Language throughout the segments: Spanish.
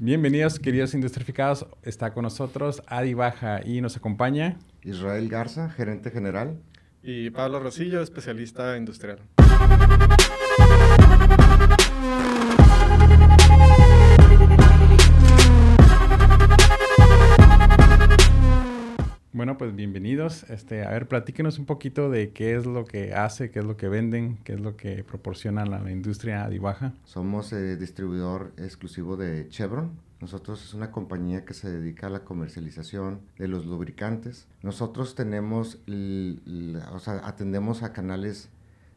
Bienvenidos, queridos industrificados. Está con nosotros Adi Baja y nos acompaña Israel Garza, gerente general. Y Pablo Rosillo, especialista industrial. Bueno, pues bienvenidos. Este, a ver, platíquenos un poquito de qué es lo que hace, qué es lo que venden, qué es lo que proporcionan a la industria Adibaja. Somos eh, distribuidor exclusivo de Chevron. Nosotros es una compañía que se dedica a la comercialización de los lubricantes. Nosotros tenemos, o sea, atendemos a canales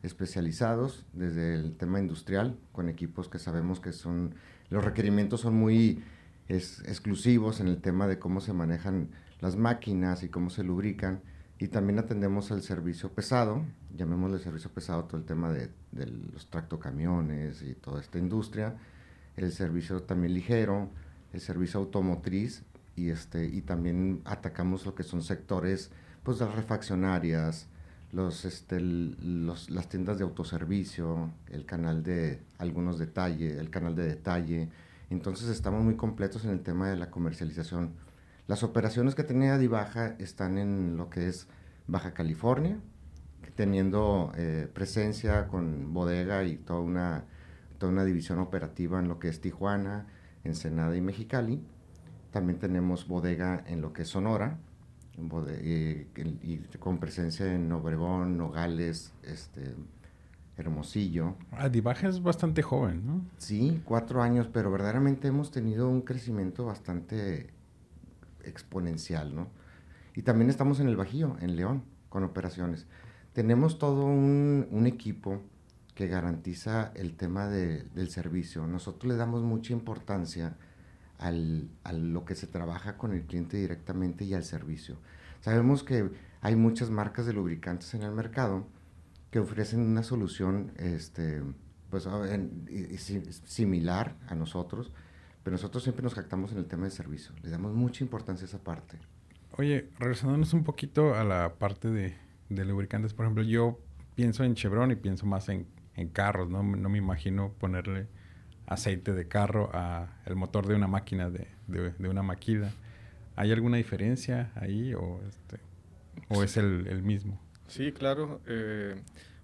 especializados desde el tema industrial con equipos que sabemos que son, los requerimientos son muy exclusivos en el tema de cómo se manejan las máquinas y cómo se lubrican. Y también atendemos el servicio pesado, llamémosle servicio pesado todo el tema de, los tractocamiones y toda esta industria, el servicio también ligero, el servicio automotriz y, este, y también atacamos lo que son sectores, pues las refaccionarias, los, este, los, las tiendas de autoservicio, el canal de algunos detalles, el canal de detalle. Entonces estamos muy completos en el tema de la comercialización las operaciones que tenía Dibaja están en lo que es Baja California, teniendo eh, presencia con bodega y toda una, toda una división operativa en lo que es Tijuana, Ensenada y Mexicali. También tenemos bodega en lo que es Sonora, eh, y, con presencia en Obregón, Nogales, este, Hermosillo. Adibaja es bastante joven, ¿no? Sí, cuatro años, pero verdaderamente hemos tenido un crecimiento bastante exponencial, ¿no? Y también estamos en el Bajío, en León, con operaciones. Tenemos todo un, equipo que garantiza el tema del servicio. Nosotros le damos mucha importancia al, a lo que se trabaja con el cliente directamente y al servicio. Sabemos que hay muchas marcas de lubricantes en el mercado que ofrecen una solución este, pues, similar a nosotros, pero nosotros siempre nos jactamos en el tema de servicio. Le damos mucha importancia a esa parte. Oye, regresándonos un poquito a la parte de, lubricantes, por ejemplo, yo pienso en Chevron y pienso más en, carros, ¿no? No me imagino ponerle aceite de carro a el motor de una máquina, de, una maquila. ¿Hay alguna diferencia ahí o, este, o es el, mismo? Sí, claro. Eh,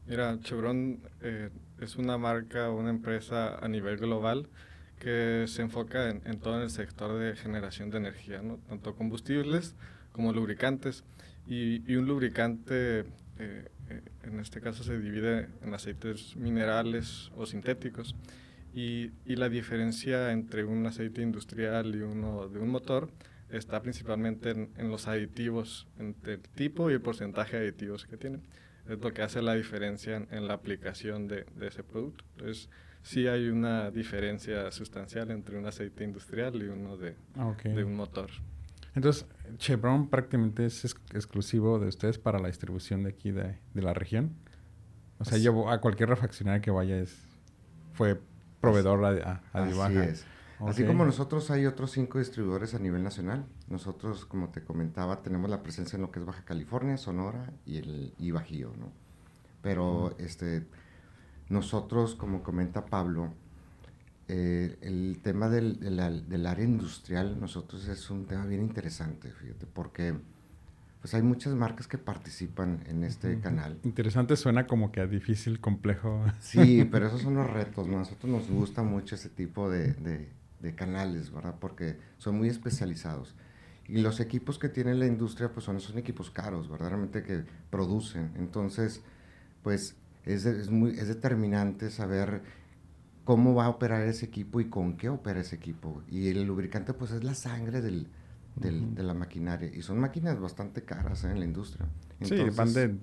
mira, Chevron eh, es una marca, una empresa a nivel global que se enfoca en, todo el sector de generación de energía, ¿no? tanto combustibles como lubricantes. Y, un lubricante, eh, eh, en este caso, se divide en aceites minerales o sintéticos. Y, y, la diferencia entre un aceite industrial y uno de un motor está principalmente en, los aditivos, entre el tipo y el porcentaje de aditivos que tienen. Es lo que hace la diferencia en, la aplicación de, de ese producto. Entonces, sí hay una diferencia sustancial entre un aceite industrial y uno de, ah, de un motor. Entonces, Chevron prácticamente es exclusivo de ustedes para la distribución de aquí de, de la región. O sea, yo a cualquier refaccionaria que vaya es, fue proveedor a, a, Así es. Así como nosotros hay otros cinco distribuidores a nivel nacional. Nosotros, como te comentaba, tenemos la presencia en lo que es Baja California, Sonora y el y Bajío, ¿no? Pero este nosotros, como comenta Pablo, eh, el tema del, del, área industrial, nosotros es un tema bien interesante, fíjate, porque pues hay muchas marcas que participan en este canal. Interesante suena como que a difícil, complejo. Sí, pero esos son los retos, ¿no? A nosotros nos gusta mucho ese tipo de, de, de canales, ¿verdad? Porque son muy especializados. Y los equipos que tiene la industria, pues son, son equipos caros, verdaderamente que producen. Entonces, pues es, muy, es determinante saber cómo va a operar ese equipo y con qué opera ese equipo. Y el lubricante pues es la sangre del, del, de la maquinaria. Y son máquinas bastante caras ¿eh? en la industria. sí, van de,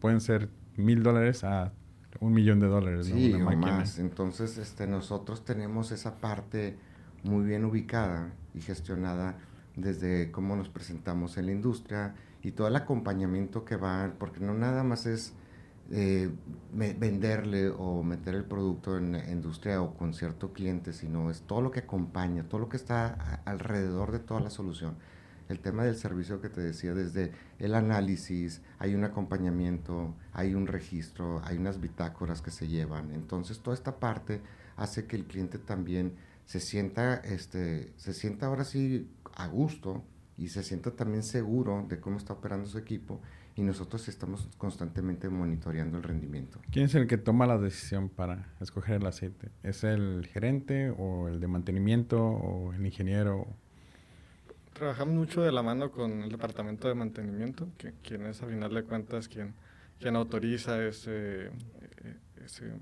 pueden ser mil dólares a un millón de dólares. Sí, o más. Entonces este, nosotros tenemos esa parte muy bien ubicada y gestionada desde cómo nos presentamos en la industria y todo el acompañamiento que va, porque no nada más es eh, venderle o meter el producto en la industria o con cierto cliente, sino es todo lo que acompaña, todo lo que está alrededor de toda la solución. El tema del servicio que te decía, desde el análisis, hay un acompañamiento, hay un registro, hay unas bitácoras que se llevan. Entonces, toda esta parte hace que el cliente también se sienta, este, se sienta ahora sí a gusto y se sienta también seguro de cómo está operando su equipo y nosotros estamos constantemente monitoreando el rendimiento. ¿Quién es el que toma la decisión para escoger el aceite? ¿Es el gerente o el de mantenimiento o el ingeniero? Trabajamos mucho de la mano con el departamento de mantenimiento, que, quien es a final de cuentas quien, quien autoriza ese, eh, ese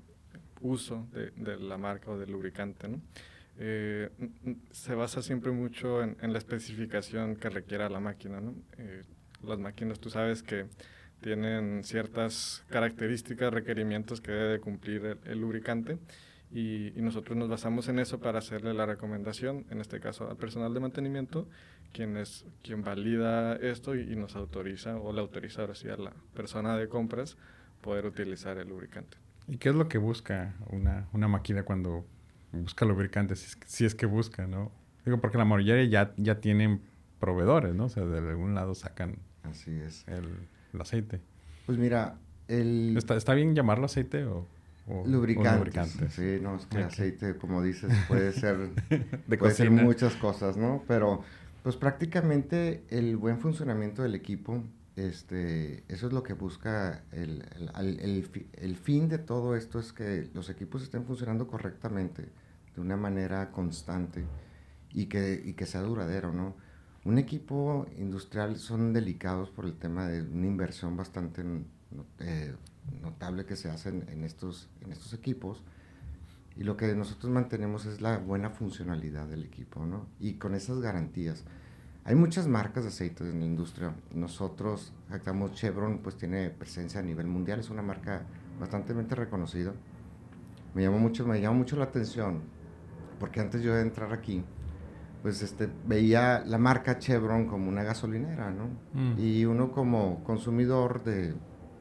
uso de, de, la marca o del lubricante. ¿no? Eh, se basa siempre mucho en, en, la especificación que requiera la máquina. ¿no? Eh, las máquinas, tú sabes que tienen ciertas características, requerimientos que debe cumplir el, lubricante y, nosotros nos basamos en eso para hacerle la recomendación, en este caso al personal de mantenimiento, quien es quien valida esto y, nos autoriza o le autoriza ahora sí a la persona de compras poder utilizar el lubricante. ¿Y qué es lo que busca una, una máquina cuando busca lubricantes? Si es, que, si es que busca, ¿no? Digo, porque la mayoría ya, ya tienen proveedores, ¿no? O sea, de algún lado sacan Así es. El, el aceite. Pues mira, el... ¿Está, está bien llamarlo aceite o...? O, lubricantes. o lubricantes. Sí, no, es que okay. aceite, como dices, puede ser, de puede ser muchas cosas, ¿no? Pero, pues prácticamente el buen funcionamiento del equipo, este, eso es lo que busca el, el, el, el, fin de todo esto es que los equipos estén funcionando correctamente, de una manera constante y que, y que sea duradero, ¿no? Un equipo industrial son delicados por el tema de una inversión bastante eh, notable que se hace en, en, estos, en estos equipos. Y lo que nosotros mantenemos es la buena funcionalidad del equipo, ¿no? Y con esas garantías. Hay muchas marcas de aceites en la industria. Nosotros, actamos Chevron, pues tiene presencia a nivel mundial, es una marca bastante reconocida. Me llamó mucho, me llamó mucho la atención, porque antes yo de entrar aquí, pues este, veía la marca Chevron como una gasolinera, ¿no? Mm. Y uno como consumidor de,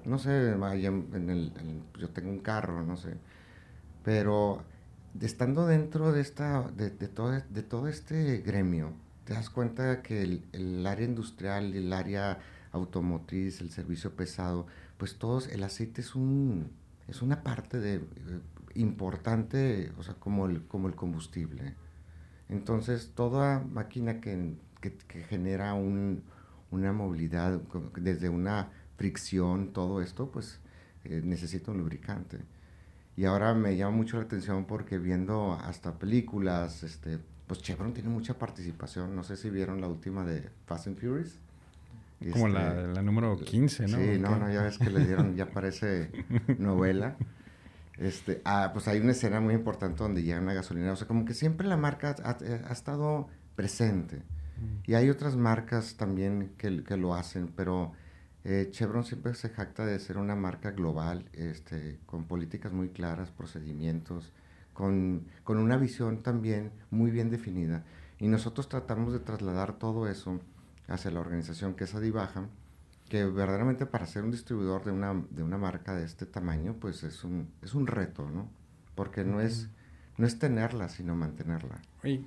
no sé, en el, en, yo tengo un carro, no sé, pero estando dentro de, esta, de, de, todo, de todo este gremio, te das cuenta que el, el, área industrial, el área automotriz, el servicio pesado, pues todos, el aceite es, un, es una parte de, eh, importante, o sea, como el, como el combustible. Entonces, toda máquina que, que, que genera un, una movilidad, desde una fricción, todo esto, pues eh, necesita un lubricante. Y ahora me llama mucho la atención porque viendo hasta películas, este, pues Chevron tiene mucha participación. No sé si vieron la última de Fast and Furious. Como este, la, la, número 15, ¿no? Sí, no, no, ya ves que le dieron, ya parece novela. Este, ah, pues hay una escena muy importante donde llega una gasolinera. O sea, como que siempre la marca ha, ha estado presente. Mm. Y hay otras marcas también que, que lo hacen, pero eh, Chevron siempre se jacta de ser una marca global, este, con políticas muy claras, procedimientos, con, con, una visión también muy bien definida. Y nosotros tratamos de trasladar todo eso hacia la organización que es Adibaja, que verdaderamente para ser un distribuidor de una, de una marca de este tamaño, pues es un, es un reto, ¿no? Porque no, es, no es tenerla, sino mantenerla. ¿Y,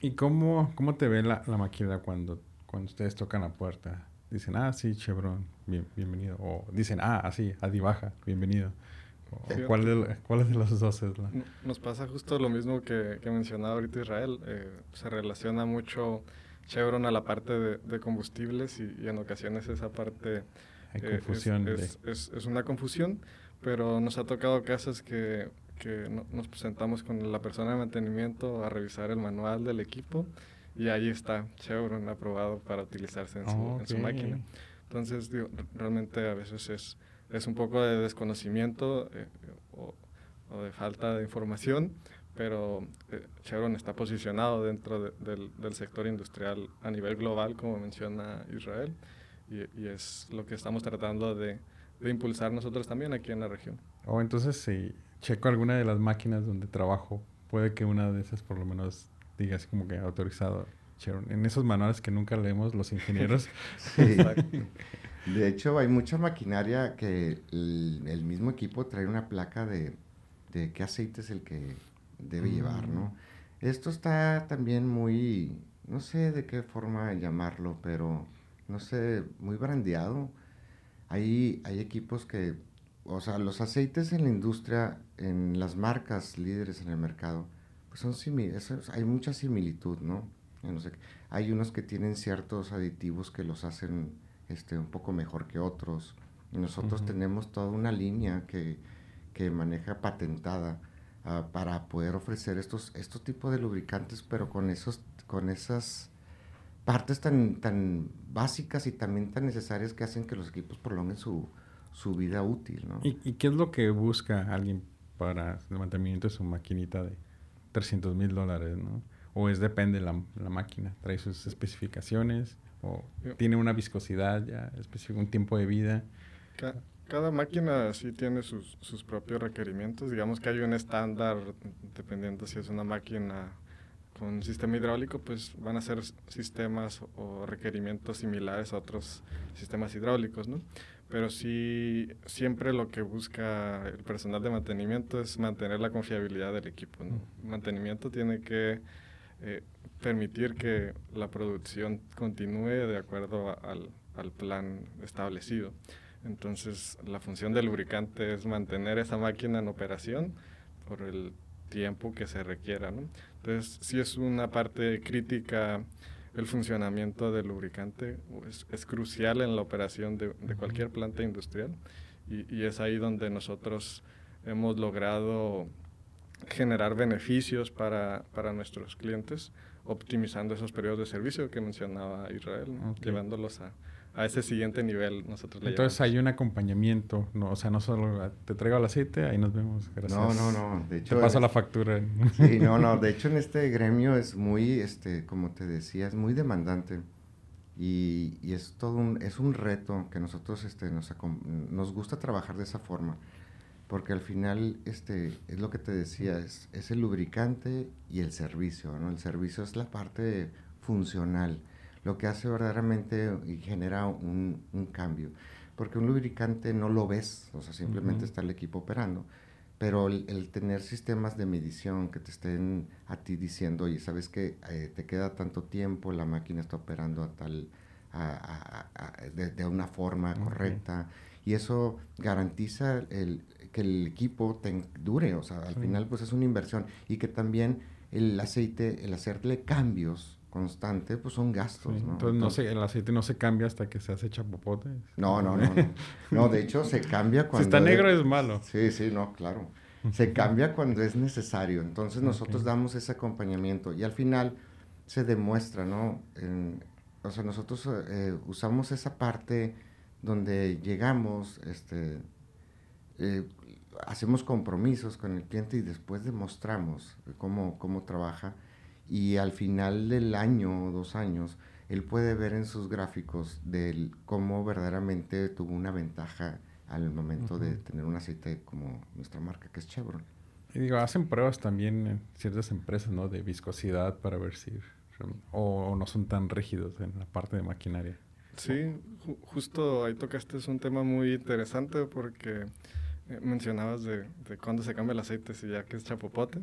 y cómo, cómo te ve la, la máquina cuando, cuando ustedes tocan la puerta? dicen, ah, sí, Chevron, bien, bienvenido. O dicen, ah, así, Adi Baja, bienvenido. O, sí, ¿cuál, de, ¿Cuál de los dos es la? Nos pasa justo lo mismo que, que mencionaba ahorita Israel. Eh, se relaciona mucho Chevron a la parte de, de combustibles y, y, en ocasiones esa parte eh, confusión es, es, es, es, una confusión, pero nos ha tocado casos que, que no, nos presentamos con la persona de mantenimiento a revisar el manual del equipo y ahí está Chevron aprobado para utilizarse en, su, okay. en su, máquina. Entonces, digo, realmente a veces es, es un poco de desconocimiento eh, o, o, de falta de información, pero eh, Chevron está posicionado dentro de, del, del, sector industrial a nivel global, como menciona Israel, y, y es lo que estamos tratando de, de, impulsar nosotros también aquí en la región. O oh, entonces, si checo alguna de las máquinas donde trabajo, puede que una de esas por lo menos diga así como que autorizado Chevron. En esos manuales que nunca leemos los ingenieros. sí. De hecho, hay mucha maquinaria que el, el, mismo equipo trae una placa de, de qué aceite es el que debe mm. llevar, ¿no? Esto está también muy, no sé de qué forma llamarlo, pero no sé, muy brandeado. Hay, hay equipos que, o sea, los aceites en la industria, en las marcas líderes en el mercado, pues son similares, hay mucha similitud, ¿no? no sé, hay unos que tienen ciertos aditivos que los hacen este, un poco mejor que otros. Y nosotros tenemos toda una línea que, que maneja patentada uh, para poder ofrecer estos, estos tipos de lubricantes, pero con, esos, con esas partes tan, tan básicas y también tan necesarias que hacen que los equipos prolonguen su, su vida útil. ¿no? ¿Y, ¿Y, qué es lo que busca alguien para el mantenimiento de su maquinita de 300 mil dólares? ¿no? ¿O es depende la, la máquina? ¿Trae sus especificaciones? ¿O tiene una viscosidad ya específica, un tiempo de vida? Cada máquina sí tiene sus, sus propios requerimientos. Digamos que hay un estándar, dependiendo si es una máquina con un sistema hidráulico, pues van a ser sistemas o requerimientos similares a otros sistemas hidráulicos, ¿no? Pero sí, siempre lo que busca el personal de mantenimiento es mantener la confiabilidad del equipo, ¿no? Mantenimiento tiene que eh, permitir que la producción continúe de acuerdo al, al plan establecido. Entonces, la función del lubricante es mantener esa máquina en operación por el tiempo que se requiera, ¿no? Entonces, sí es una parte crítica el funcionamiento del lubricante, es, es crucial en la operación de, de cualquier planta industrial y, y, es ahí donde nosotros hemos logrado generar beneficios para, para nuestros clientes, optimizando esos periodos de servicio que mencionaba Israel, llevándolos a, a ese siguiente nivel nosotros le Entonces hay un acompañamiento, no, o sea, no solo te traigo el aceite, ahí nos vemos, gracias. No, no, no, de hecho... Te paso la factura. Sí, no, no, de hecho en este gremio es muy, este, como te decía, es muy demandante y, y es todo un, es un reto que nosotros este, nos, nos gusta trabajar de esa forma porque al final este, es lo que te decía, es, es el lubricante y el servicio, ¿no? El servicio es la parte funcional lo que hace verdaderamente y genera un, un, cambio. Porque un lubricante no lo ves, o sea, simplemente está el equipo operando, pero el, tener sistemas de medición que te estén a ti diciendo, oye, sabes que eh, te queda tanto tiempo, la máquina está operando a tal, a, a, de, de, una forma correcta, y eso garantiza el, que el equipo te dure, o sea, al final pues es una inversión, y que también el aceite, el hacerle cambios, constante, pues son gastos, ¿no? Entonces, no se, el aceite no se cambia hasta que se hace chapopote. No, no, no, no. de hecho, se cambia cuando... Si está negro es, malo. Sí, sí, no, claro. Se cambia cuando es necesario. Entonces, nosotros damos ese acompañamiento y al final se demuestra, ¿no? o sea, nosotros eh, usamos esa parte donde llegamos, este... Eh, hacemos compromisos con el cliente y después demostramos cómo, cómo trabaja y al final del año o dos años, él puede ver en sus gráficos del cómo verdaderamente tuvo una ventaja al momento de tener un aceite como nuestra marca, que es Chevron. Y digo, hacen pruebas también en ciertas empresas, ¿no? De viscosidad para ver si... O, no son tan rígidos en la parte de maquinaria. Sí, justo ahí tocaste es un tema muy interesante porque eh, mencionabas de, de cuándo se cambia el aceite, si ya que es chapopote.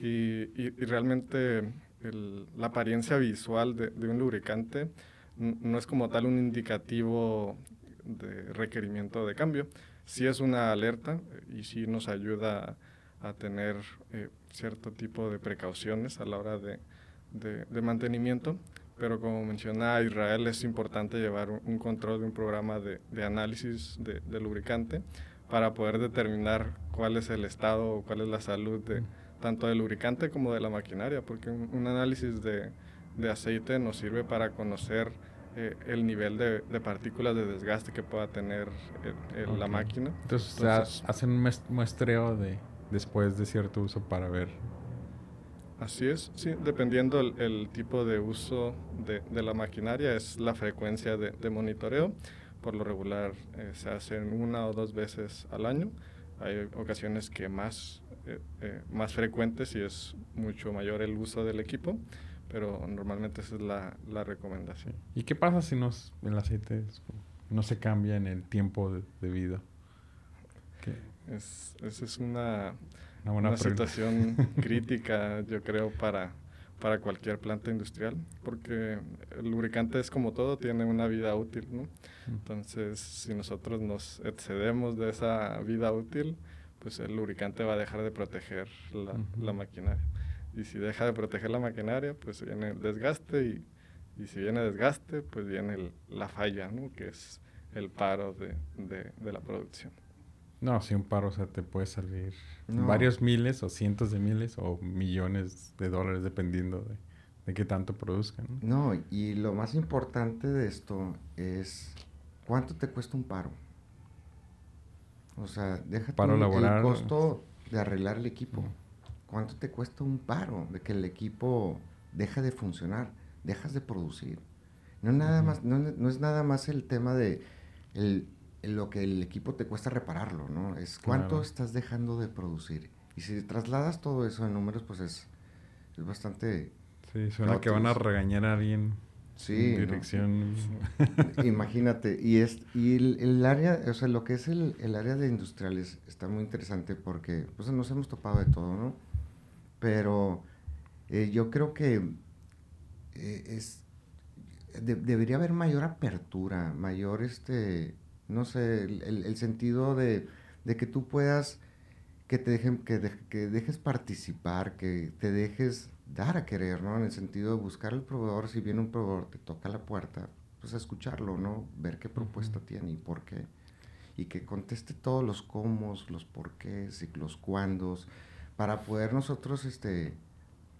Y, y, y realmente la apariencia visual de, un lubricante no es como tal un indicativo de requerimiento de cambio. Sí es una alerta y sí nos ayuda a, tener eh, cierto tipo de precauciones a la hora de, de, mantenimiento, pero como menciona Israel, es importante llevar un, control de un programa de, análisis de, lubricante para poder determinar cuál es el estado o cuál es la salud de, tanto del lubricante como de la maquinaria, porque un, análisis de, de, aceite nos sirve para conocer eh, el nivel de, de, partículas de desgaste que pueda tener la máquina. Entonces, hacen un muestreo de después de cierto uso para ver. Así es, sí, dependiendo el, el tipo de uso de, de, la maquinaria, es la frecuencia de, de monitoreo. Por lo regular eh, se hacen una o dos veces al año. Hay ocasiones que más eh, eh, más frecuentes y es mucho mayor el uso del equipo, pero normalmente esa es la, la recomendación. ¿Y qué pasa si nos, el aceite no se cambia en el tiempo de, vida? Es, esa es una, una, situación crítica, yo creo, para, para cualquier planta industrial, porque el lubricante es como todo, tiene una vida útil, ¿no? Entonces, si nosotros nos excedemos de esa vida útil, pues el lubricante va a dejar de proteger la, la maquinaria. Y si deja de proteger la maquinaria, pues viene el desgaste y, y si viene desgaste, pues viene la falla, ¿no? Que es el paro de, de, la producción. No, si un paro, o sea, te puede salir varios miles o cientos de miles o millones de dólares dependiendo de, de qué tanto produzcan. ¿no? y lo más importante de esto es cuánto te cuesta un paro. O sea, déjate paro el costo de arreglar el equipo. ¿Cuánto te cuesta un paro de que el equipo deja de funcionar, dejas de producir? No, nada más, no, es nada más el tema de lo que el equipo te cuesta repararlo, ¿no? Es cuánto estás dejando de producir. Y si trasladas todo eso en números, pues es, es bastante... Sí, suena que van a regañar a alguien sí, dirección. Imagínate, y es y el, área, o sea, lo que es el, el, área de industriales está muy interesante porque pues, nos hemos topado de todo, ¿no? Pero eh, yo creo que eh, es debería haber mayor apertura, mayor, este, no sé, el, el sentido de, de, que tú puedas, que te dejen, que, que dejes participar, que te dejes dar a querer, ¿no? En el sentido de buscar al proveedor, si viene un proveedor, te toca la puerta, pues escucharlo, ¿no? Ver qué propuesta tiene y por qué. Y que conteste todos los cómo, los por qué y los cuándos, para poder nosotros, este,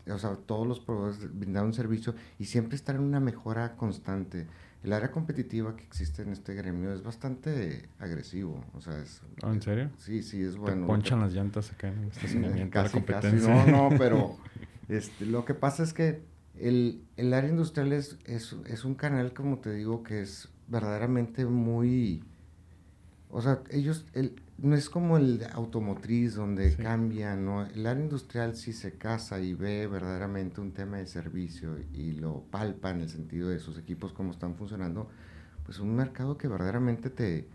o sea, todos los proveedores brindar un servicio y siempre estar en una mejora constante. El área competitiva que existe en este gremio es bastante agresivo, o sea, es... ¿Oh, ¿En serio? Sí, sí, es bueno. Te ponchan las llantas acá en el estacionamiento casi, competencia. no, no, pero Este, lo que pasa es que el, el área industrial es, es, es, un canal, como te digo, que es verdaderamente muy... O sea, ellos, el, no es como el automotriz donde cambia, ¿no? El área industrial sí se casa y ve verdaderamente un tema de servicio y lo palpa en el sentido de sus equipos, cómo están funcionando, pues un mercado que verdaderamente te,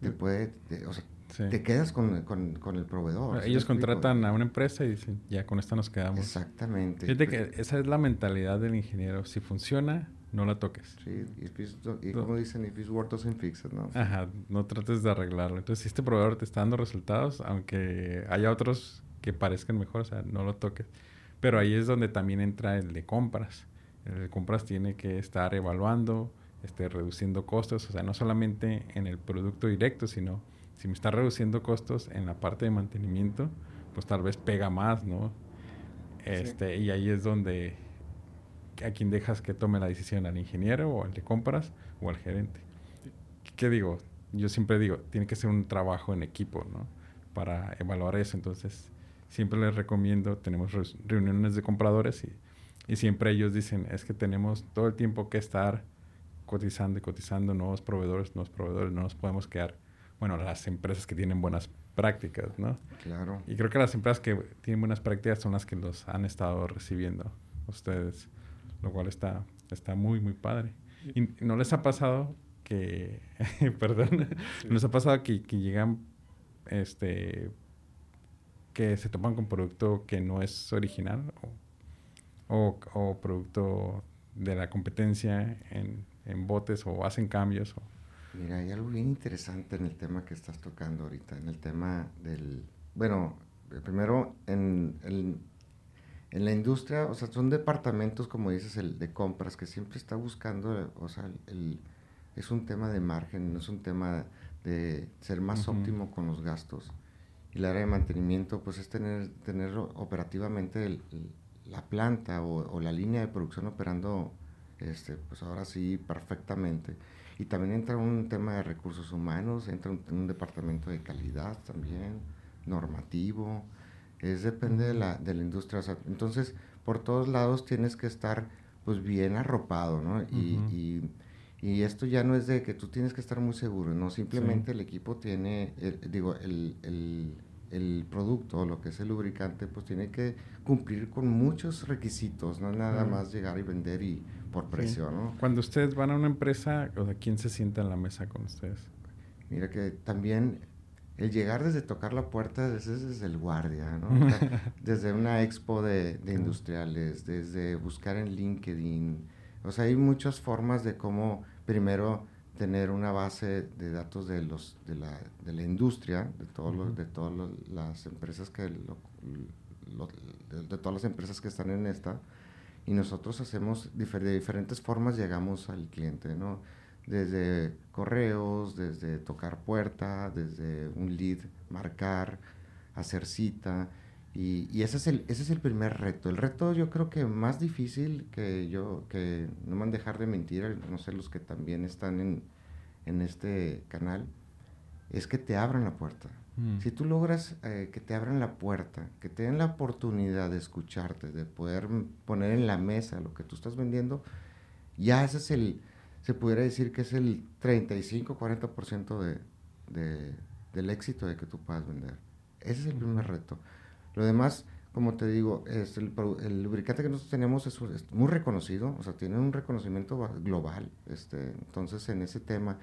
te puede, o sea, te quedas con, con, el proveedor. Ellos contratan a una empresa y dicen, ya con esta nos quedamos. Exactamente. Fíjate que esa es la mentalidad del ingeniero. Si funciona, no la toques. Sí, y, como dicen, if it's worth doesn't fix it, ¿no? Ajá, no trates de arreglarlo. Entonces, si este proveedor te está dando resultados, aunque haya otros que parezcan mejor, o sea, no lo toques. Pero ahí es donde también entra el de compras. El de compras tiene que estar evaluando, este, reduciendo costos, o sea, no solamente en el producto directo, sino si me está reduciendo costos en la parte de mantenimiento, pues tal vez pega más, ¿no? Este, Y ahí es donde a quien dejas que tome la decisión, al ingeniero o al de compras o al gerente. ¿Qué digo? Yo siempre digo, tiene que ser un trabajo en equipo, ¿no? Para evaluar eso. Entonces, siempre les recomiendo, tenemos reuniones de compradores y, y siempre ellos dicen, es que tenemos todo el tiempo que estar cotizando y cotizando nuevos proveedores, nuevos proveedores, no nos podemos quedar bueno, las empresas que tienen buenas prácticas, ¿no? Claro. Y creo que las empresas que tienen buenas prácticas son las que los han estado recibiendo ustedes, lo cual está, está muy, muy padre. ¿Y no les ha pasado que, perdón, ¿no les ha pasado que, que, llegan, este, que se topan con producto que no es original o, o, producto de la competencia en, en botes o hacen cambios o Mira, hay algo bien interesante en el tema que estás tocando ahorita, en el tema del... Bueno, primero, en, en la industria, o sea, son departamentos, como dices, el de compras, que siempre está buscando, o sea, el, es un tema de margen, no es un tema de ser más óptimo con los gastos. Y el área de mantenimiento, pues es tener, tener operativamente la planta o, o, la línea de producción operando, este, pues ahora sí, perfectamente. Y también entra un tema de recursos humanos, entra un, departamento de calidad también, normativo, es depende de la, de la industria. entonces, por todos lados tienes que estar pues bien arropado, ¿no? y, y, y, esto ya no es de que tú tienes que estar muy seguro, no, simplemente el equipo tiene, digo, el, el, el producto, lo que es el lubricante, pues tiene que cumplir con muchos requisitos, no nada más llegar y vender y por precio, ¿no? Cuando ustedes van a una empresa, o sea, ¿quién se sienta en la mesa con ustedes? Mira que también el llegar desde tocar la puerta, ese es el guardia, ¿no? desde una expo de, industriales, desde buscar en LinkedIn. O sea, hay muchas formas de cómo primero tener una base de datos de los de la, de la industria, de todos los, de todas las empresas que de, todas las empresas que están en esta. Y nosotros hacemos de diferentes formas, llegamos al cliente, ¿no? Desde correos, desde tocar puerta, desde un lead, marcar, hacer cita. Y, y, ese, es el, ese es el primer reto. El reto yo creo que más difícil que yo, que no me van a dejar de mentir, no sé, los que también están en, en este canal, es que te abran la puerta. Mm. Si tú logras eh, que te abran la puerta, que te den la oportunidad de escucharte, de poder poner en la mesa lo que tú estás vendiendo, ya ese es el, se pudiera decir que es el 35-40% de, de, del éxito de que tú puedas vender. Ese es el primer reto. Lo demás, como te digo, es el, lubricante que nosotros tenemos es, es, muy reconocido, o sea, tiene un reconocimiento global. Este, entonces, en ese tema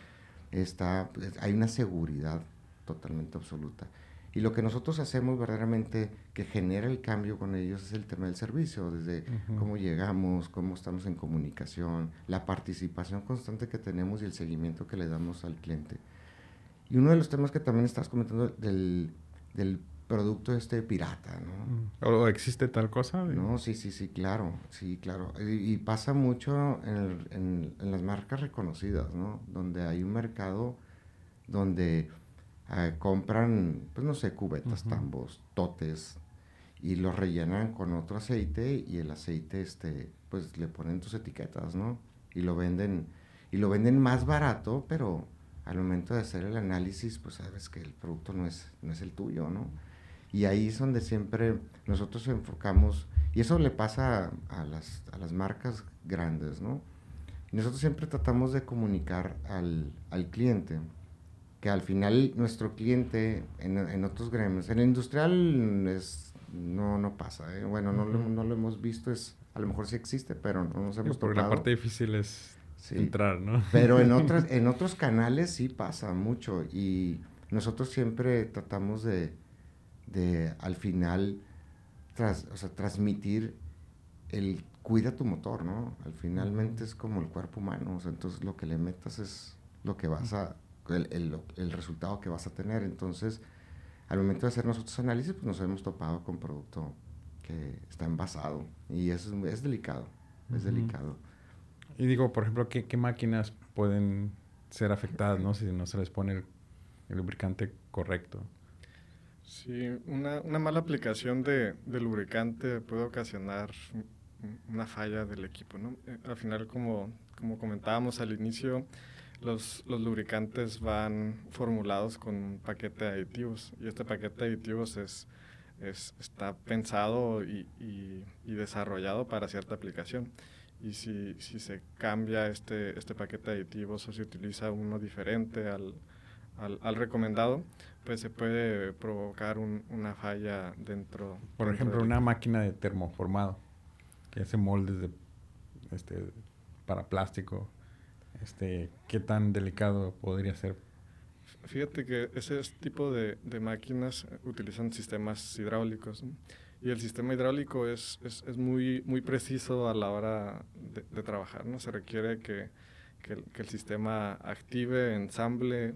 está, pues, hay una seguridad totalmente absoluta. Y lo que nosotros hacemos verdaderamente que genera el cambio con ellos es el tema del servicio, desde cómo llegamos, cómo estamos en comunicación, la participación constante que tenemos y el seguimiento que le damos al cliente. Y uno de los temas que también estás comentando del, del producto este pirata, ¿no? ¿O existe tal cosa? No, sí, sí, sí, claro, sí, claro. Y, pasa mucho en, en, en, las marcas reconocidas, ¿no? Donde hay un mercado donde eh, compran, pues no sé, cubetas, tambos, totes, y los rellenan con otro aceite y el aceite, este, pues le ponen tus etiquetas, ¿no? Y lo venden, y lo venden más barato, pero al momento de hacer el análisis, pues sabes que el producto no es, no es el tuyo, ¿no? Y ahí es donde siempre nosotros enfocamos, y eso le pasa a, las, a las marcas grandes, ¿no? Y nosotros siempre tratamos de comunicar al, al cliente que al final nuestro cliente en, en otros gremios, en el industrial es, no, no pasa, ¿eh? bueno, no, lo, no, lo, hemos visto, es, a lo mejor sí existe, pero no nos hemos Porque la parte difícil es entrar, ¿no? Pero en, otras, en otros canales sí pasa mucho y nosotros siempre tratamos de, de al final, tras, o sea, transmitir el cuida tu motor, ¿no? Al finalmente es como el cuerpo humano, o sea, entonces lo que le metas es lo que vas a, el, el, el, resultado que vas a tener. Entonces, al momento de hacer nosotros análisis, pues nos hemos topado con producto que está envasado y eso es, es delicado, es delicado. Y digo, por ejemplo, ¿qué, ¿qué, máquinas pueden ser afectadas, no? Si no se les pone el, el lubricante correcto. Sí, una, una mala aplicación de, de, lubricante puede ocasionar una falla del equipo, ¿no? Eh, al final, como, como comentábamos al inicio, los, los, lubricantes van formulados con un paquete de aditivos y este paquete de aditivos es, es está pensado y, y, y, desarrollado para cierta aplicación. Y si, si, se cambia este, este paquete de aditivos o se utiliza uno diferente al, al, al recomendado, pues se puede provocar un, una falla dentro. Por dentro ejemplo, una máquina de termoformado que hace moldes de, este, para plástico este, ¿qué tan delicado podría ser? Fíjate que ese tipo de, de máquinas utilizan sistemas hidráulicos ¿no? y el sistema hidráulico es, es, es, muy, muy preciso a la hora de, de trabajar. ¿no? Se requiere que, que, el, que, el, sistema active, ensamble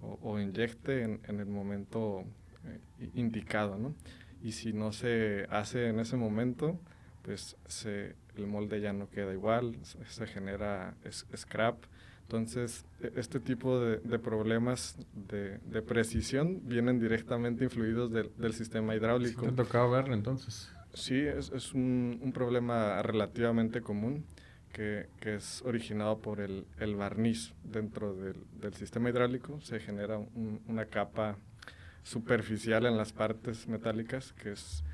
o, o inyecte en, en, el momento eh, indicado. ¿no? Y si no se hace en ese momento, pues se, el molde ya no queda igual, se genera scrap. Entonces, e, este tipo de, de problemas de, de, precisión vienen directamente influidos del, del sistema hidráulico. ¿Te tocaba verlo entonces? Sí, es, es un, un, problema relativamente común que, que es originado por el, el barniz dentro del, del, sistema hidráulico. Se genera un, una capa superficial en las partes metálicas que es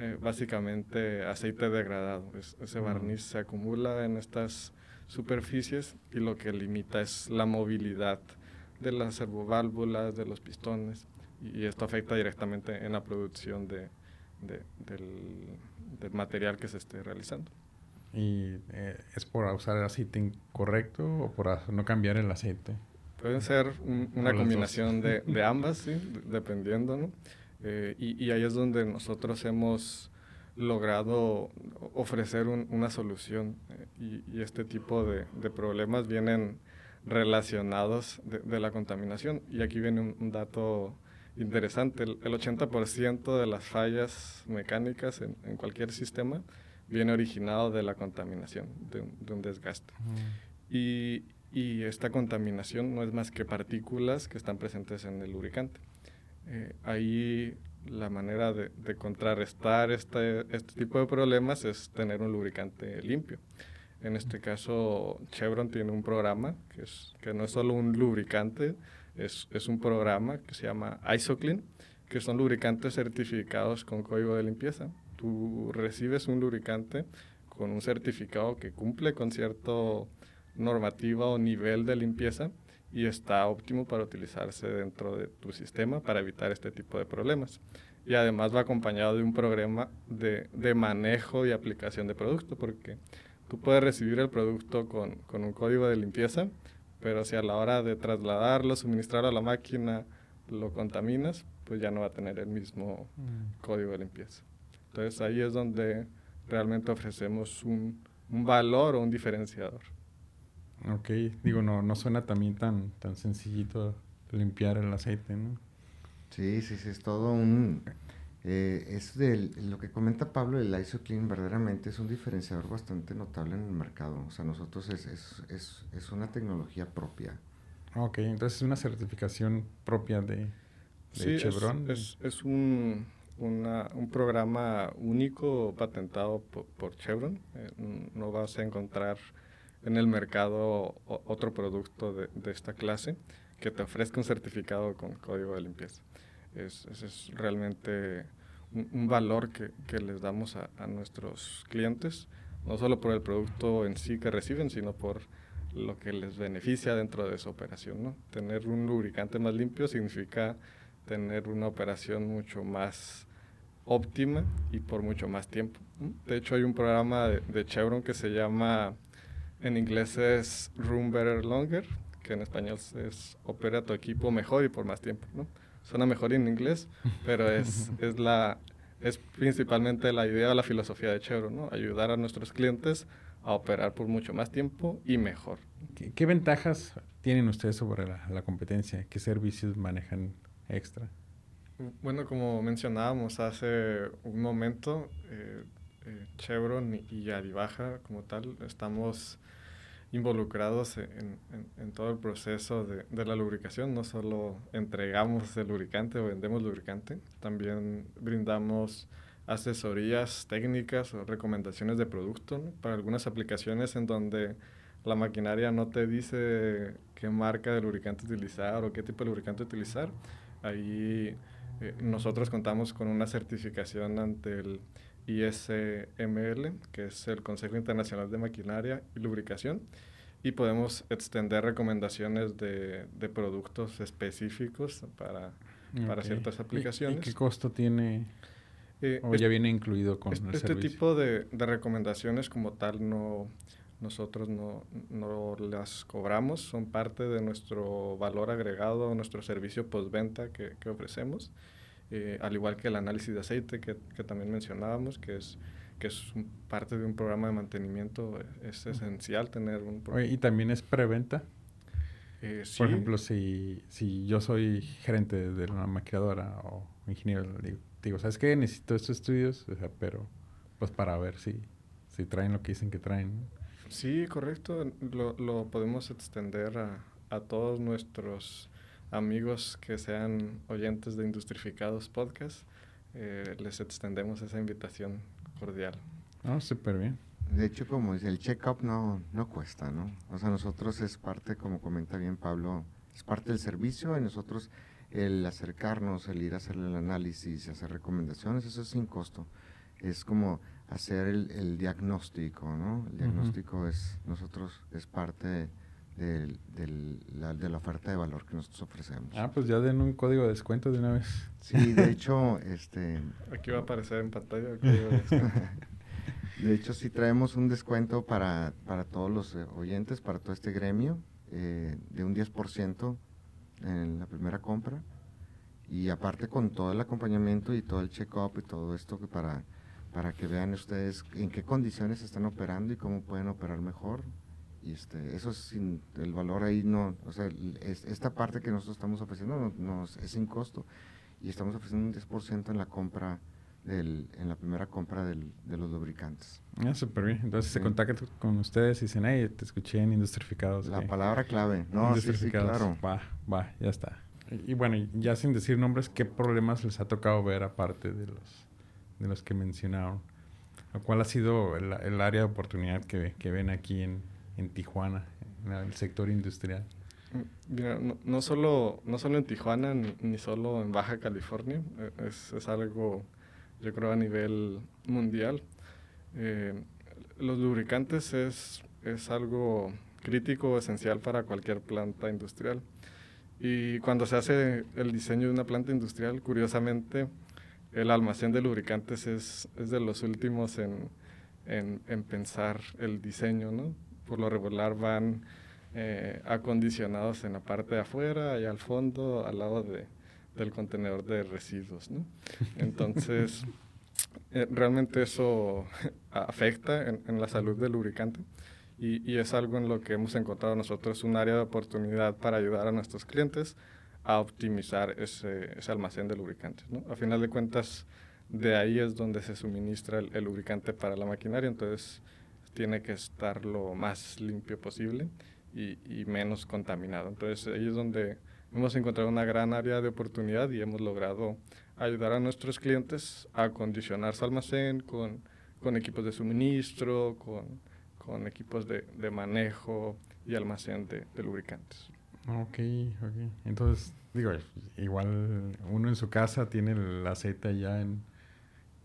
eh, básicamente aceite degradado. Es, ese barniz se acumula en estas superficies y lo que limita es la movilidad de las servoválvulas, de los pistones, y, esto afecta directamente en la producción de, de, del, del, material que se esté realizando. ¿Y eh, es por usar el aceite incorrecto o por no cambiar el aceite? Puede ser un, una combinación de, de, ambas, sí, dependiendo, ¿no? Eh, y, y, ahí es donde nosotros hemos logrado ofrecer un, una solución eh, y, y, este tipo de, de, problemas vienen relacionados de, de, la contaminación. Y aquí viene un, un dato interesante, el, 80% de las fallas mecánicas en, cualquier sistema viene originado de la contaminación, de un, desgaste. y, y, esta contaminación no es más que partículas que están presentes en el lubricante. Eh, ahí la manera de, contrarrestar este, este, tipo de problemas es tener un lubricante limpio. En este caso, Chevron tiene un programa que, es, que no es solo un lubricante, es, es un programa que se llama IsoClean, que son lubricantes certificados con código de limpieza. Tú recibes un lubricante con un certificado que cumple con cierto normativa o nivel de limpieza y está óptimo para utilizarse dentro de tu sistema para evitar este tipo de problemas. Y además va acompañado de un programa de, de manejo y aplicación de producto, porque tú puedes recibir el producto con, con, un código de limpieza, pero si a la hora de trasladarlo, suministrarlo a la máquina, lo contaminas, pues ya no va a tener el mismo mm. código de limpieza. Entonces ahí es donde realmente ofrecemos un, un valor o un diferenciador. Ok, digo, no, no suena también tan, tan sencillito limpiar el aceite, ¿no? Sí, sí, sí, es todo un... Eh, es de lo que comenta Pablo, el ISOCLEAN verdaderamente es un diferenciador bastante notable en el mercado. O sea, nosotros es, es, es, es una tecnología propia. Ok, entonces es una certificación propia de, Chevron. Es, es, un, una, un programa único patentado por, Chevron. Eh, no vas a encontrar en el mercado otro producto de, de, esta clase que te ofrezca un certificado con código de limpieza. Es, ese es realmente un, valor que, que, les damos a, a, nuestros clientes, no solo por el producto en sí que reciben, sino por lo que les beneficia dentro de su operación. ¿no? Tener un lubricante más limpio significa tener una operación mucho más óptima y por mucho más tiempo. De hecho, hay un programa de, de Chevron que se llama en inglés es Room Better Longer, que en español es Opera tu equipo mejor y por más tiempo, ¿no? Suena mejor en inglés, pero es, es, la, es principalmente la idea o la filosofía de Chevron, ¿no? Ayudar a nuestros clientes a operar por mucho más tiempo y mejor. ¿Qué, ventajas tienen ustedes sobre la, competencia? ¿Qué servicios manejan extra? Bueno, como mencionábamos hace un momento, eh, eh, Chevron y Adibaja como tal estamos involucrados en, todo el proceso de, de, la lubricación. No solo entregamos el lubricante o vendemos lubricante, también brindamos asesorías técnicas o recomendaciones de producto para algunas aplicaciones en donde la maquinaria no te dice qué marca de lubricante utilizar o qué tipo de lubricante utilizar. Ahí eh, nosotros contamos con una certificación ante el ISML, que es el Consejo Internacional de Maquinaria y Lubricación, y podemos extender recomendaciones de, de productos específicos para, para ciertas aplicaciones. ¿Y, qué costo tiene? Eh, ¿O ya viene incluido con el Este tipo de, de, recomendaciones como tal no nosotros no, no, las cobramos, son parte de nuestro valor agregado, nuestro servicio postventa que, que ofrecemos. Eh, al igual que el análisis de aceite que, que también mencionábamos, que es, que es parte de un programa de mantenimiento, es esencial tener un ¿Y también es preventa? Eh, Por ejemplo, si, si yo soy gerente de una maquilladora o ingeniero, digo, ¿sabes qué? Necesito estos estudios, o sea, pero pues para ver si, si traen lo que dicen que traen. Sí, correcto. Lo, lo podemos extender a, a todos nuestros amigos que sean oyentes de Industrificados Podcast, eh, les extendemos esa invitación cordial. Ah, súper bien. De hecho, como dice, el check-up no, no cuesta, ¿no? O sea, nosotros es parte, como comenta bien Pablo, es parte del servicio y nosotros el acercarnos, el ir a hacer el análisis, hacer recomendaciones, eso es sin costo. Es como hacer el, el diagnóstico, ¿no? El diagnóstico es, nosotros, es parte de, la, de la oferta de valor que nosotros ofrecemos. Ah, pues ya den un código de descuento de una vez. Sí, de hecho, este... Aquí va a aparecer en pantalla el código de descuento. de hecho, sí traemos un descuento para, para todos los eh, oyentes, para todo este gremio, eh, de un 10% en la primera compra. Y aparte con todo el acompañamiento y todo el check-up y todo esto que para, para que vean ustedes en qué condiciones están operando y cómo pueden operar mejor y este, eso es sin, el valor ahí no, o sea, esta parte que nosotros estamos ofreciendo no, es sin costo. y estamos ofreciendo un 10% en la compra del, en la primera compra del, de los lubricantes. Ah, súper bien. Entonces se contactan con ustedes y dicen, hey, te escuché en Industrificados. La palabra clave. No, sí, sí, claro. Va, va, ya está. Y, bueno, ya sin decir nombres, ¿qué problemas les ha tocado ver aparte de los, de los que mencionaron? ¿Cuál ha sido el, el área de oportunidad que, que ven aquí en, en Tijuana, en el sector industrial? Mira, no, no, solo, no solo en Tijuana ni, ni solo en Baja California, e, es, es, algo, yo creo, a nivel mundial. Eh, los lubricantes es, es algo crítico, esencial para cualquier planta industrial. Y cuando se hace el diseño de una planta industrial, curiosamente, el almacén de lubricantes es, es de los últimos en, en, en, pensar el diseño, ¿no? Por lo regular van eh, acondicionados en la parte de afuera y al fondo, al lado de, del contenedor de residuos. Entonces, eh, realmente eso afecta en, la salud del lubricante y, es algo en lo que hemos encontrado nosotros un área de oportunidad para ayudar a nuestros clientes a optimizar ese, almacén de lubricantes. A final de cuentas, de ahí es donde se suministra el, el, lubricante para la maquinaria, entonces tiene que estar lo más limpio posible y, y, menos contaminado. Entonces ahí es donde hemos encontrado una gran área de oportunidad y hemos logrado ayudar a nuestros clientes a acondicionar su almacén con, con equipos de suministro, con, con equipos de, de, manejo y almacén de, lubricantes. Ok, ok. Entonces, digo, igual uno en su casa tiene el aceite ya en,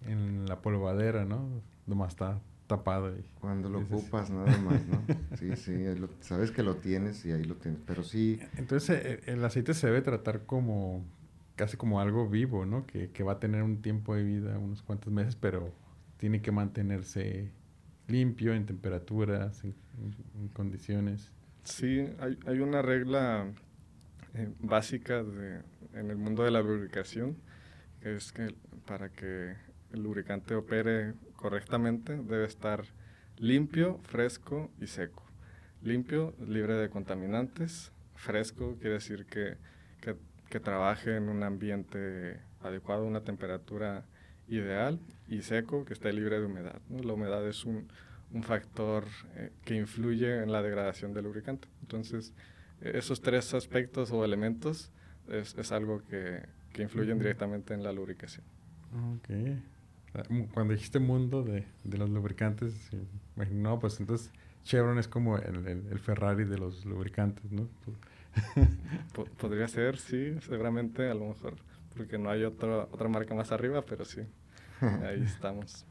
en la polvadera, ¿no? Nomás está tapado. Y Cuando lo ocupas, nada más, ¿no? sí, sí, lo, sabes que lo tienes y ahí lo tienes, pero sí... Entonces, el, eh, el aceite se debe tratar como, casi como algo vivo, ¿no? Que, que va a tener un tiempo de vida, unos cuantos meses, pero tiene que mantenerse limpio en temperaturas, en, en condiciones. Sí, hay, hay una regla eh, básica de, en el mundo de la lubricación, que es que para que el lubricante opere correctamente debe estar limpio, fresco y seco. Limpio, libre de contaminantes. Fresco quiere decir que, que, que trabaje en un ambiente adecuado, una temperatura ideal. Y seco, que esté libre de humedad. ¿no? La humedad es un, un factor eh, que influye en la degradación del lubricante. Entonces, eh, esos tres aspectos o elementos es, es algo que, que, influyen directamente en la lubricación. Ok. Cuando dijiste mundo de, de los lubricantes, no, pues entonces Chevron es como el, el, el Ferrari de los lubricantes, ¿no? Podría ser, sí, seguramente, a lo mejor, porque no hay otra, otra marca más arriba, pero sí, ahí estamos.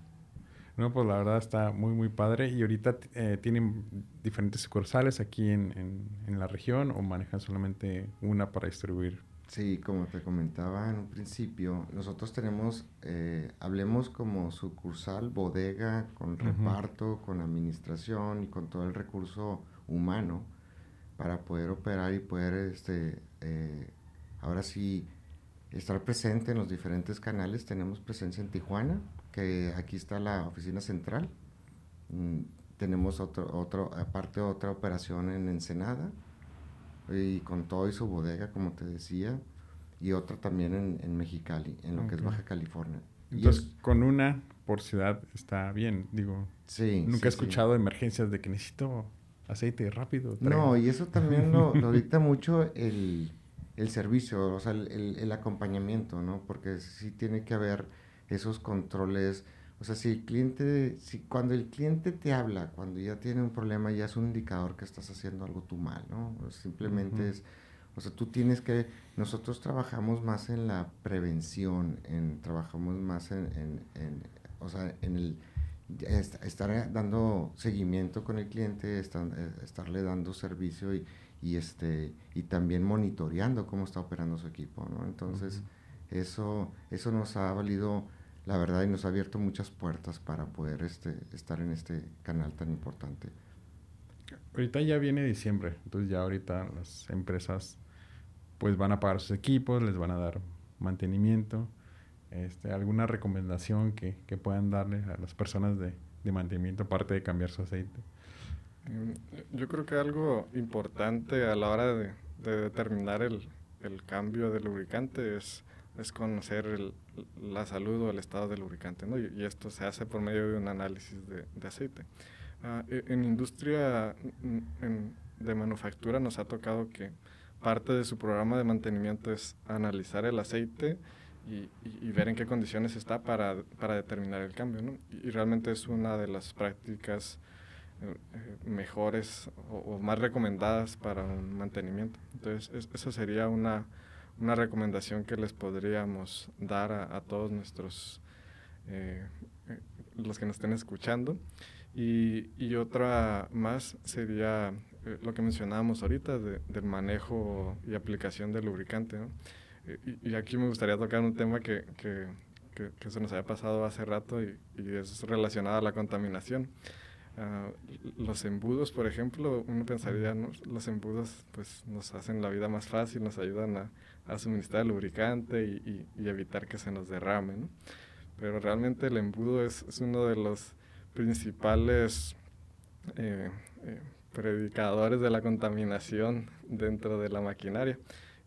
No, pues la verdad está muy, muy padre. ¿Y ahorita eh, tienen diferentes sucursales aquí en, en, en, la región o manejan solamente una para distribuir? Sí, como te comentaba en un principio, nosotros tenemos, eh, hablemos como sucursal, bodega, con uh -huh. reparto, con administración y con todo el recurso humano para poder operar y poder, este, eh, ahora sí, estar presente en los diferentes canales. Tenemos presencia en Tijuana, que aquí está la oficina central. Mm, tenemos otro, otro, aparte otra operación en Ensenada, y con todo y su bodega, como te decía, y otra también en, en Mexicali, en lo okay. que es Baja California. Entonces, es, con una por ciudad está bien, digo. Sí. Nunca sí, he escuchado sí. emergencias de que necesito aceite rápido. Traigo. No, y eso también lo, lo dicta mucho el, el servicio, o sea, el, el, el, acompañamiento, ¿no? Porque sí tiene que haber esos controles. O sea, si el cliente, si cuando el cliente te habla, cuando ya tiene un problema, ya es un indicador que estás haciendo algo tú mal, ¿no? Simplemente uh -huh. es, o sea, tú tienes que, nosotros trabajamos más en la prevención, en, trabajamos más en, en, en o sea, en el, estar dando seguimiento con el cliente, estar, estarle dando servicio y, y, este, y también monitoreando cómo está operando su equipo, ¿no? Entonces, uh -huh. eso, eso nos ha valido la verdad y nos ha abierto muchas puertas para poder este, estar en este canal tan importante. Ahorita ya viene diciembre, entonces ya ahorita las empresas pues van a pagar sus equipos, les van a dar mantenimiento. Este, ¿Alguna recomendación que, que, puedan darle a las personas de, de, mantenimiento aparte de cambiar su aceite? Mm, yo creo que algo importante a la hora de, de determinar el, el, cambio de lubricante es es conocer la salud o el estado del lubricante, ¿no? y, esto se hace por medio de un análisis de, aceite. Ah, e, en industria de manufactura nos ha tocado que parte de su programa de mantenimiento es analizar el aceite y, ver en qué condiciones está para, para determinar el cambio. ¿no? Y, realmente es una de las prácticas eh, eh, mejores o, más recomendadas para un mantenimiento. Entonces, eso sería una, una, recomendación que les podríamos dar a, todos nuestros, eh, los que nos estén escuchando. Y, y otra más sería lo que mencionábamos ahorita del manejo y aplicación del lubricante. Y, aquí me gustaría tocar un tema que, que, que, se nos había pasado hace rato y, es relacionado a la contaminación. Ah, los embudos, por ejemplo, uno pensaría, los embudos pues, nos hacen la vida más fácil, nos ayudan a, a suministrar el lubricante y, y, evitar que se nos derrame. ¿no? Pero realmente el embudo es, es uno de los principales eh, eh, predicadores de la contaminación dentro de la maquinaria.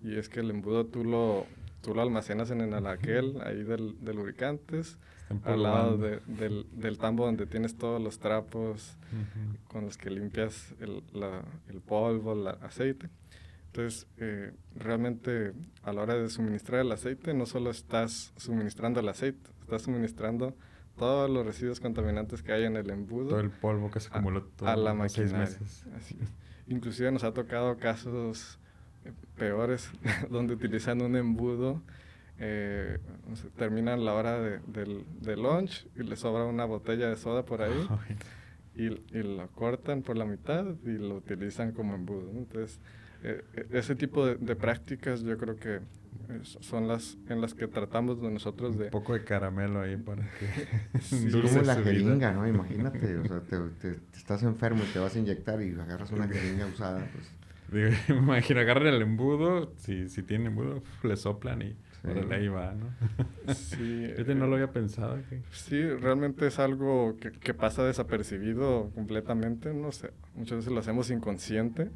Y es que el embudo tú lo, tú lo almacenas en el anaquel ahí del, de lubricantes, al lado del, del, tambo donde tienes todos los trapos con los que limpias el, la, el polvo, el aceite. Entonces, eh, realmente a la hora de suministrar el aceite, no solo estás suministrando el aceite, estás suministrando todos los residuos contaminantes que hay en el embudo. Todo el polvo que se acumuló todo a la maquinaria. Meses. Inclusive nos ha tocado casos peores, donde utilizan un embudo, eh, terminan la hora de, del, lunch y les sobra una botella de soda por ahí y, y, lo cortan por la mitad y lo utilizan como embudo. Entonces, eh, e, ese tipo de, prácticas yo creo que son las en las que tratamos de nosotros de... Un poco de caramelo ahí para que... sí, como la jeringa, ¿no? Imagínate, o sea, te, te, estás enfermo y te vas a inyectar y agarras una jeringa usada, pues Digo, imagina, agarran el embudo, si, si tiene embudo, le soplan y ahí va, ¿no? Sí. este no lo había pensado. Sí, realmente es algo que, que, pasa desapercibido completamente, no sé, muchas veces lo hacemos inconsciente.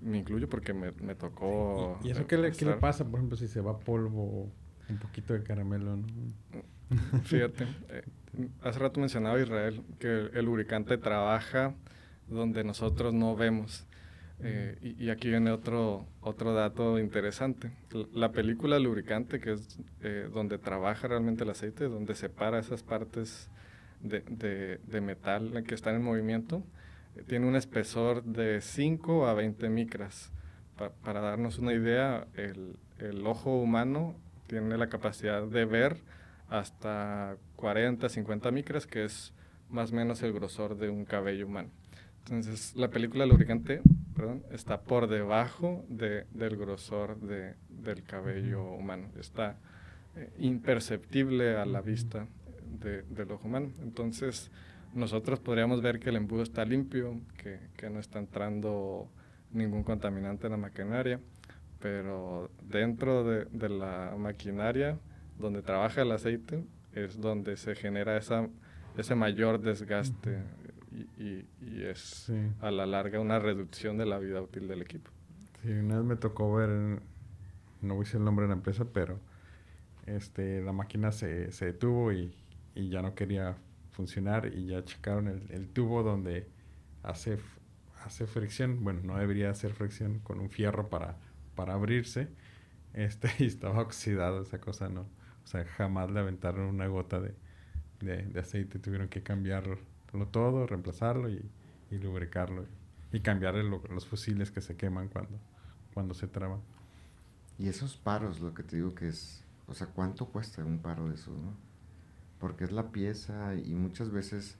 Me incluyo porque me, me tocó... ¿Y eso qué le, qué le, pasa, por ejemplo, si se va polvo, un poquito de caramelo, ¿no? Fíjate, eh, hace rato mencionaba Israel que el lubricante trabaja donde nosotros no vemos. Eh, y, aquí viene otro, otro dato interesante. La película lubricante, que es eh, donde trabaja realmente el aceite, donde separa esas partes de, de, metal que están en movimiento, tiene un espesor de 5 a 20 micras. para darnos una idea, el, el, ojo humano tiene la capacidad de ver hasta 40, 50 micras, que es más o menos el grosor de un cabello humano. Entonces, la película lubricante perdón, está por debajo de, del grosor de, del cabello humano. Está eh, imperceptible a la vista de, del ojo humano. Entonces, nosotros podríamos ver que el embudo está limpio, que, que no está entrando ningún contaminante en la maquinaria, pero dentro de, de, la maquinaria donde trabaja el aceite es donde se genera esa, ese mayor desgaste y, y, es a la larga una reducción de la vida útil del equipo. Sí, una vez me tocó ver, no voy a decir el nombre de la empresa, pero este, la máquina se, se detuvo y, y, ya no quería funcionar y ya checaron el, el, tubo donde hace, hace fricción, bueno, no debería hacer fricción con un fierro para, para abrirse, este, y estaba oxidado esa cosa, ¿no? O sea, jamás le aventaron una gota de, de, de aceite, tuvieron que cambiarlo todo, reemplazarlo y, y lubricarlo. Y cambiar los fusiles que se queman cuando, cuando se traba. Y esos paros, lo que te digo que es, o sea, ¿cuánto cuesta un paro de esos, no? Porque es la pieza y muchas veces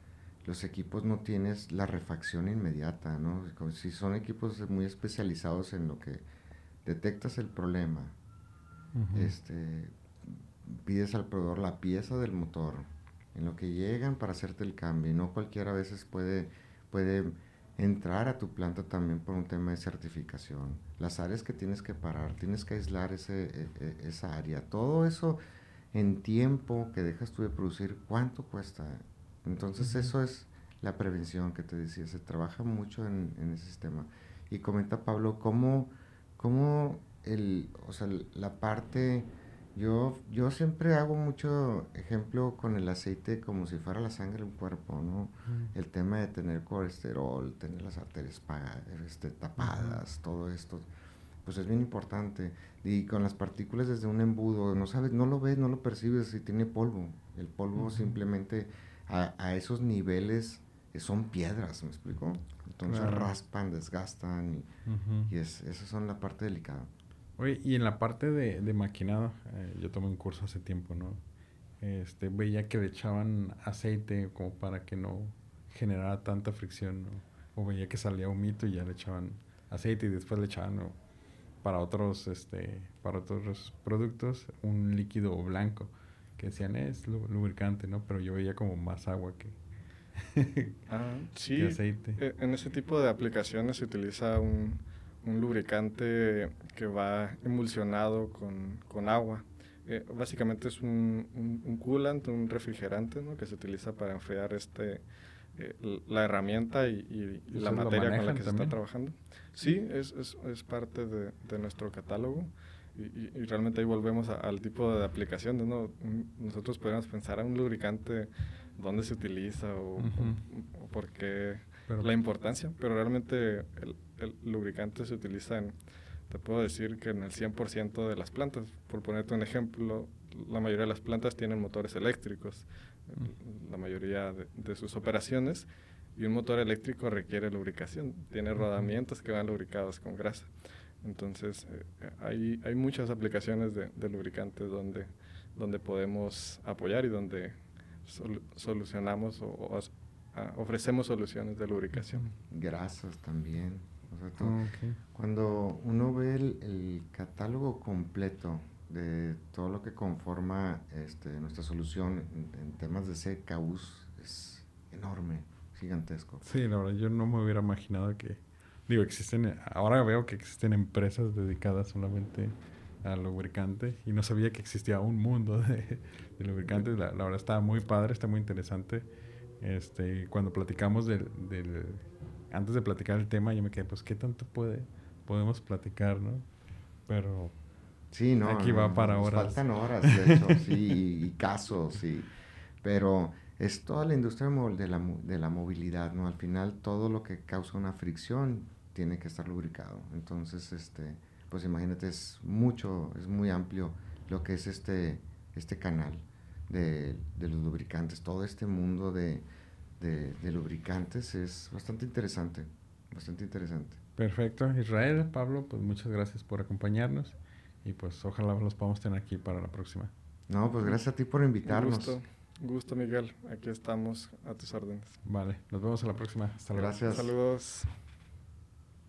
los equipos no tienes la refacción inmediata, ¿no? si son equipos muy especializados en lo que detectas el problema, este, pides al proveedor la pieza del motor, en lo que llegan para hacerte el cambio. Y no cualquiera a veces puede, puede entrar a tu planta también por un tema de certificación. Las áreas que tienes que parar, tienes que aislar ese, e, e, esa área. Todo eso en tiempo que dejas tú de producir, ¿cuánto cuesta? Entonces eso es la prevención que te decía, se trabaja mucho en, en ese sistema. Y comenta Pablo, ¿cómo, cómo el, o sea, la parte Yo, yo siempre hago mucho ejemplo con el aceite como si fuera la sangre un cuerpo, ¿no? El tema de tener colesterol, tener las arterias este, tapadas, todo esto, pues es bien importante. Y con las partículas desde un embudo, no sabes, no lo ves, no lo percibes si tiene polvo. El polvo simplemente a, a, esos niveles son piedras, ¿me explico? Entonces raspan, desgastan y, y es, esas son la parte delicada. Oye, y en la parte de, de maquinado, eh, yo tomé un curso hace tiempo, ¿no? Este, veía que le echaban aceite como para que no generara tanta fricción, ¿no? O veía que salía un mito y ya le echaban aceite y después le echaban para otros, este, para otros productos un líquido blanco que decían es lubricante, ¿no? Pero yo veía como más agua que, ah, sí. aceite. E, en ese tipo de aplicaciones se utiliza un un lubricante que va emulsionado con, con agua. Eh, básicamente es un, un, coolant, un refrigerante ¿no? que se utiliza para enfriar este, eh, la herramienta y, la materia con la que se está trabajando. Sí, es, es, es parte de, de, nuestro catálogo y, y, realmente ahí volvemos al tipo de aplicación. ¿no? Nosotros podemos pensar en un lubricante, dónde se utiliza o, o por qué la importancia, pero realmente el, el, lubricante se utiliza en, te puedo decir que en el 100% de las plantas. Por ponerte un ejemplo, la mayoría de las plantas tienen motores eléctricos. La mayoría de, sus operaciones, y un motor eléctrico requiere lubricación, tiene rodamientos que van lubricados con grasa. Entonces, eh, hay, hay muchas aplicaciones de, de, lubricantes donde, donde podemos apoyar y donde solucionamos o, ofrecemos soluciones de lubricación. Grasas también. Cuando uno ve el, catálogo completo de todo lo que conforma este, nuestra solución en, temas de CKUs, es enorme, gigantesco. Sí, la verdad, yo no me hubiera imaginado que, digo, existen, ahora veo que existen empresas dedicadas solamente al lubricante y no sabía que existía un mundo de, lubricantes. La, verdad está muy padre, está muy interesante. Este, cuando platicamos del, del antes de platicar el tema, yo me quedé, pues, ¿qué tanto puede, podemos platicar, no? Pero sí, no, aquí va para horas. Faltan horas, de hecho, sí, y casos, sí. Pero es toda la industria de la, de la movilidad, ¿no? Al final, todo lo que causa una fricción tiene que estar lubricado. Entonces, este, pues imagínate, es mucho, es muy amplio lo que es este, este canal de, de los lubricantes, todo este mundo de de, lubricantes es bastante interesante, bastante interesante. Perfecto. Israel, Pablo, pues muchas gracias por acompañarnos y pues ojalá los podamos tener aquí para la próxima. No, pues gracias a ti por invitarnos. gusto, gusto Miguel. Aquí estamos a tus órdenes. Vale, nos vemos a la próxima. Hasta luego. Gracias. Saludos.